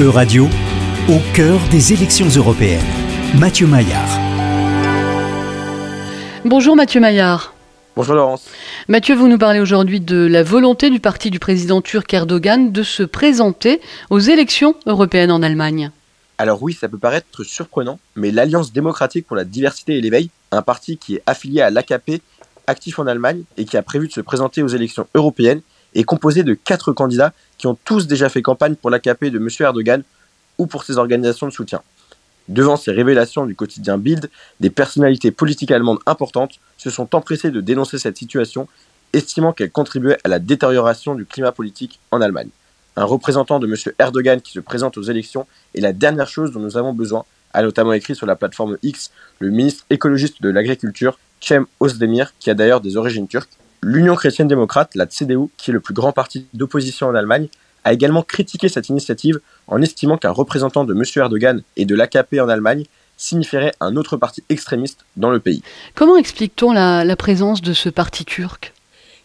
E-Radio, au cœur des élections européennes. Mathieu Maillard. Bonjour Mathieu Maillard. Bonjour Laurence. Mathieu, vous nous parlez aujourd'hui de la volonté du parti du président turc Erdogan de se présenter aux élections européennes en Allemagne. Alors oui, ça peut paraître surprenant, mais l'Alliance démocratique pour la diversité et l'éveil, un parti qui est affilié à l'AKP, actif en Allemagne et qui a prévu de se présenter aux élections européennes, est composé de quatre candidats qui ont tous déjà fait campagne pour l'AKP de M. Erdogan ou pour ses organisations de soutien. Devant ces révélations du quotidien Bild, des personnalités politiques allemandes importantes se sont empressées de dénoncer cette situation, estimant qu'elle contribuait à la détérioration du climat politique en Allemagne. Un représentant de M. Erdogan qui se présente aux élections est la dernière chose dont nous avons besoin, a notamment écrit sur la plateforme X le ministre écologiste de l'Agriculture, Cem Özdemir, qui a d'ailleurs des origines turques. L'Union chrétienne démocrate, la CDU, qui est le plus grand parti d'opposition en Allemagne, a également critiqué cette initiative en estimant qu'un représentant de M. Erdogan et de l'AKP en Allemagne signifierait un autre parti extrémiste dans le pays. Comment explique-t-on la, la présence de ce parti turc?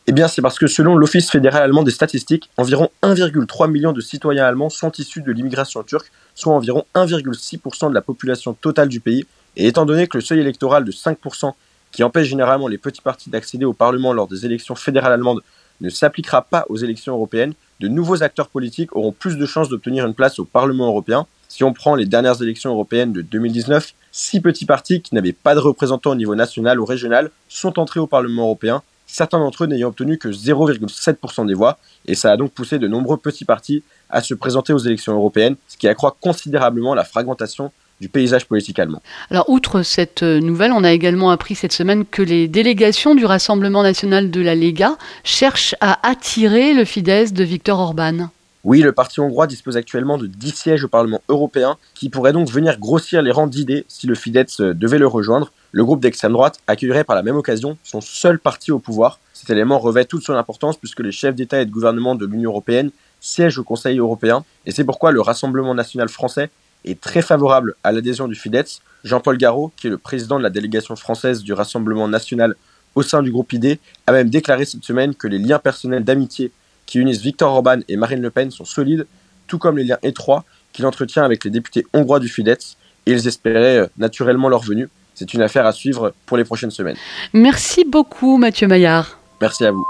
Eh bien, c'est parce que selon l'Office fédéral allemand des statistiques, environ 1,3 million de citoyens allemands sont issus de l'immigration turque, soit environ 1,6% de la population totale du pays. Et étant donné que le seuil électoral de 5% qui empêche généralement les petits partis d'accéder au Parlement lors des élections fédérales allemandes, ne s'appliquera pas aux élections européennes, de nouveaux acteurs politiques auront plus de chances d'obtenir une place au Parlement européen. Si on prend les dernières élections européennes de 2019, six petits partis qui n'avaient pas de représentants au niveau national ou régional sont entrés au Parlement européen, certains d'entre eux n'ayant obtenu que 0,7% des voix, et ça a donc poussé de nombreux petits partis à se présenter aux élections européennes, ce qui accroît considérablement la fragmentation du paysage politique allemand. Alors, outre cette euh, nouvelle, on a également appris cette semaine que les délégations du Rassemblement national de la Lega cherchent à attirer le Fidesz de Viktor Orban. Oui, le parti hongrois dispose actuellement de 10 sièges au Parlement européen, qui pourraient donc venir grossir les rangs d'idées si le Fidesz euh, devait le rejoindre. Le groupe d'extrême droite accueillerait par la même occasion son seul parti au pouvoir. Cet élément revêt toute son importance puisque les chefs d'État et de gouvernement de l'Union européenne siègent au Conseil européen, et c'est pourquoi le Rassemblement national français est très favorable à l'adhésion du FIDETS. Jean-Paul Garot, qui est le président de la délégation française du Rassemblement national au sein du groupe ID, a même déclaré cette semaine que les liens personnels d'amitié qui unissent Viktor Orban et Marine Le Pen sont solides, tout comme les liens étroits qu'il entretient avec les députés hongrois du FIDETS, et ils espéraient euh, naturellement leur venue. C'est une affaire à suivre pour les prochaines semaines. Merci beaucoup Mathieu Maillard. Merci à vous.